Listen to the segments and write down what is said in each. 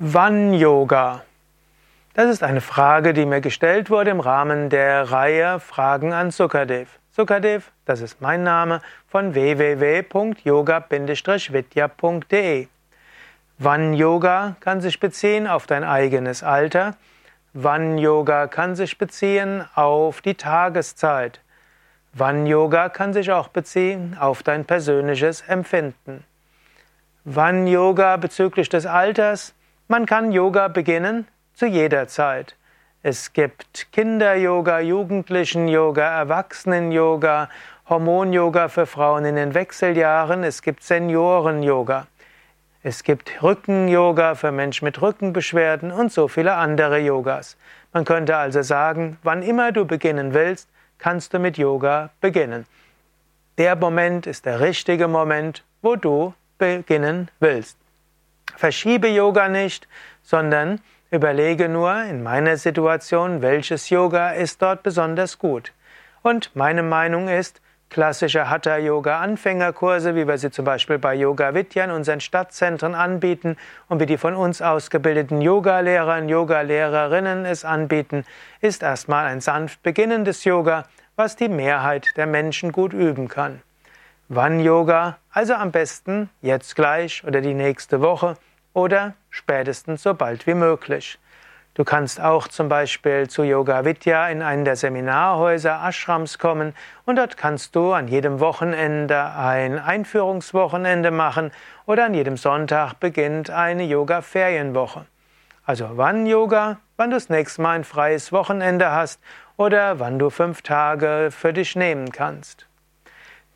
Wann Yoga? Das ist eine Frage, die mir gestellt wurde im Rahmen der Reihe Fragen an Sukadev. Sukadev, das ist mein Name, von www.yoga-vidya.de. Wann Yoga kann sich beziehen auf dein eigenes Alter. Wann Yoga kann sich beziehen auf die Tageszeit. Wann Yoga kann sich auch beziehen auf dein persönliches Empfinden. Wann Yoga bezüglich des Alters? Man kann Yoga beginnen zu jeder Zeit. Es gibt Kinder-Yoga, Jugendlichen-Yoga, Erwachsenen-Yoga, Hormon-Yoga für Frauen in den Wechseljahren, es gibt Senioren-Yoga. Es gibt Rücken-Yoga für Menschen mit Rückenbeschwerden und so viele andere Yogas. Man könnte also sagen, wann immer du beginnen willst, kannst du mit Yoga beginnen. Der Moment ist der richtige Moment, wo du beginnen willst. Verschiebe Yoga nicht, sondern überlege nur in meiner Situation, welches Yoga ist dort besonders gut. Und meine Meinung ist, klassische Hatha-Yoga-Anfängerkurse, wie wir sie zum Beispiel bei Yoga Vidya in unseren Stadtzentren anbieten und wie die von uns ausgebildeten Yogalehrer und Yogalehrerinnen es anbieten, ist erstmal ein sanft beginnendes Yoga, was die Mehrheit der Menschen gut üben kann. Wann Yoga? Also am besten jetzt gleich oder die nächste Woche oder spätestens so bald wie möglich. Du kannst auch zum Beispiel zu Yoga Vidya in einen der Seminarhäuser Ashrams kommen und dort kannst du an jedem Wochenende ein Einführungswochenende machen oder an jedem Sonntag beginnt eine Yoga-Ferienwoche. Also wann Yoga, wann du das nächste Mal ein freies Wochenende hast oder wann du fünf Tage für dich nehmen kannst.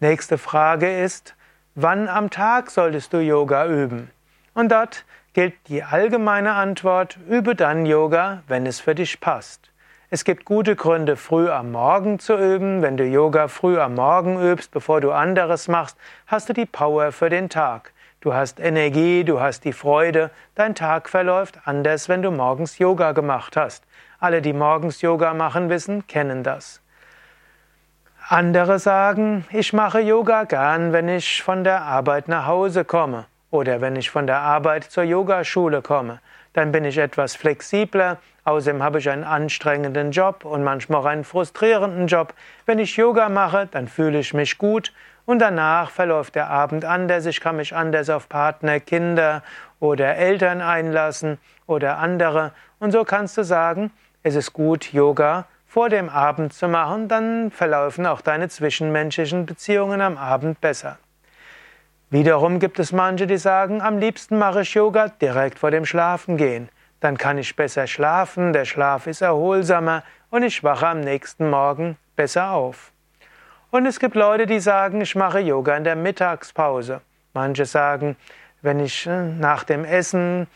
Nächste Frage ist, wann am Tag solltest du Yoga üben? Und dort gilt die allgemeine Antwort, übe dann Yoga, wenn es für dich passt. Es gibt gute Gründe, früh am Morgen zu üben. Wenn du Yoga früh am Morgen übst, bevor du anderes machst, hast du die Power für den Tag. Du hast Energie, du hast die Freude. Dein Tag verläuft anders, wenn du morgens Yoga gemacht hast. Alle, die morgens Yoga machen, wissen, kennen das. Andere sagen, ich mache Yoga gern, wenn ich von der Arbeit nach Hause komme. Oder wenn ich von der Arbeit zur Yogaschule komme, dann bin ich etwas flexibler. Außerdem habe ich einen anstrengenden Job und manchmal auch einen frustrierenden Job. Wenn ich Yoga mache, dann fühle ich mich gut und danach verläuft der Abend anders. Ich kann mich anders auf Partner, Kinder oder Eltern einlassen oder andere. Und so kannst du sagen, es ist gut, Yoga vor dem Abend zu machen, dann verlaufen auch deine zwischenmenschlichen Beziehungen am Abend besser. Wiederum gibt es manche, die sagen, am liebsten mache ich Yoga direkt vor dem Schlafengehen. Dann kann ich besser schlafen, der Schlaf ist erholsamer und ich wache am nächsten Morgen besser auf. Und es gibt Leute, die sagen, ich mache Yoga in der Mittagspause. Manche sagen, wenn ich äh, nach dem Essen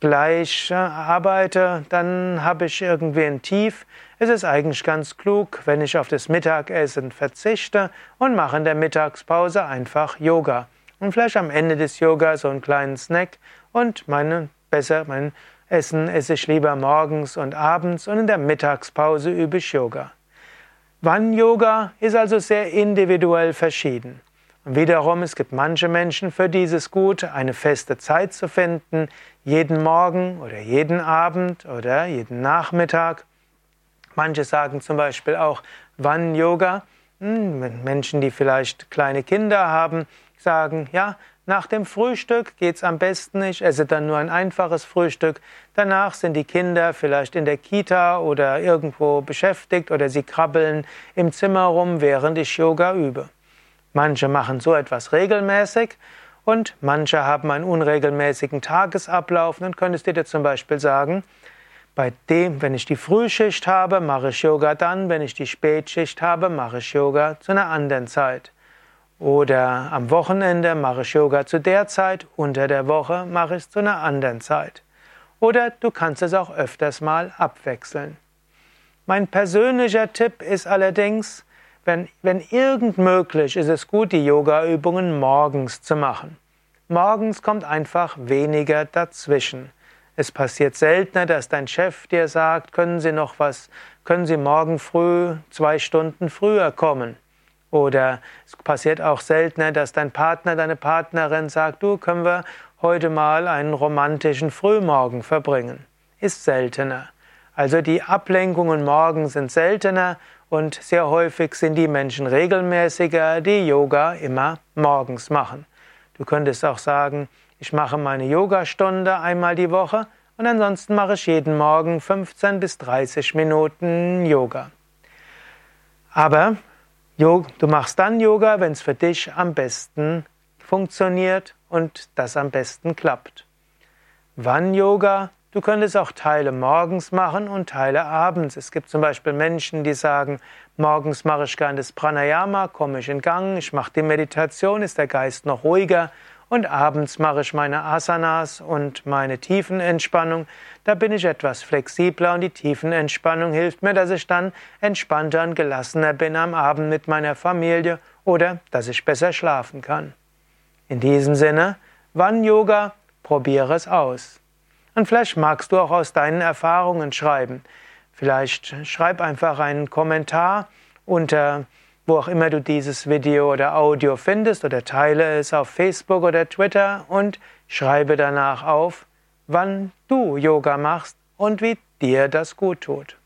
gleich äh, arbeite, dann habe ich irgendwie ein Tief. Es ist eigentlich ganz klug, wenn ich auf das Mittagessen verzichte und mache in der Mittagspause einfach Yoga und vielleicht am Ende des Yoga so einen kleinen Snack und meine besser mein Essen esse ich lieber morgens und abends und in der Mittagspause übe ich Yoga. Wann Yoga ist also sehr individuell verschieden. Und wiederum, es gibt manche Menschen, für die es gut, eine feste Zeit zu finden, jeden Morgen oder jeden Abend oder jeden Nachmittag. Manche sagen zum Beispiel auch, wann Yoga. Hm, Menschen, die vielleicht kleine Kinder haben, sagen, ja, nach dem Frühstück geht's am besten, ich esse dann nur ein einfaches Frühstück. Danach sind die Kinder vielleicht in der Kita oder irgendwo beschäftigt oder sie krabbeln im Zimmer rum, während ich Yoga übe. Manche machen so etwas regelmäßig und manche haben einen unregelmäßigen Tagesablauf. Dann könntest du dir zum Beispiel sagen, bei dem, wenn ich die Frühschicht habe, mache ich Yoga dann, wenn ich die Spätschicht habe, mache ich Yoga zu einer anderen Zeit. Oder am Wochenende mache ich Yoga zu der Zeit, unter der Woche mache ich es zu einer anderen Zeit. Oder du kannst es auch öfters mal abwechseln. Mein persönlicher Tipp ist allerdings, wenn, wenn irgend möglich, ist es gut, die Yoga-Übungen morgens zu machen. Morgens kommt einfach weniger dazwischen. Es passiert seltener, dass dein Chef dir sagt, können Sie noch was, können Sie morgen früh zwei Stunden früher kommen. Oder es passiert auch seltener, dass dein Partner, deine Partnerin sagt, du, können wir heute mal einen romantischen Frühmorgen verbringen. Ist seltener. Also die Ablenkungen morgens sind seltener und sehr häufig sind die Menschen regelmäßiger, die Yoga immer morgens machen. Du könntest auch sagen, ich mache meine Yogastunde einmal die Woche und ansonsten mache ich jeden Morgen 15 bis 30 Minuten Yoga. Aber du machst dann Yoga, wenn es für dich am besten funktioniert und das am besten klappt. Wann Yoga? Du könntest auch Teile morgens machen und Teile abends. Es gibt zum Beispiel Menschen, die sagen, morgens mache ich gerne das Pranayama, komme ich in Gang, ich mache die Meditation, ist der Geist noch ruhiger und abends mache ich meine Asanas und meine Tiefenentspannung. Da bin ich etwas flexibler und die Tiefenentspannung hilft mir, dass ich dann entspannter und gelassener bin am Abend mit meiner Familie oder dass ich besser schlafen kann. In diesem Sinne, wann Yoga? Probiere es aus. Und vielleicht magst du auch aus deinen Erfahrungen schreiben. Vielleicht schreib einfach einen Kommentar unter wo auch immer du dieses Video oder Audio findest oder teile es auf Facebook oder Twitter und schreibe danach auf, wann du Yoga machst und wie dir das gut tut.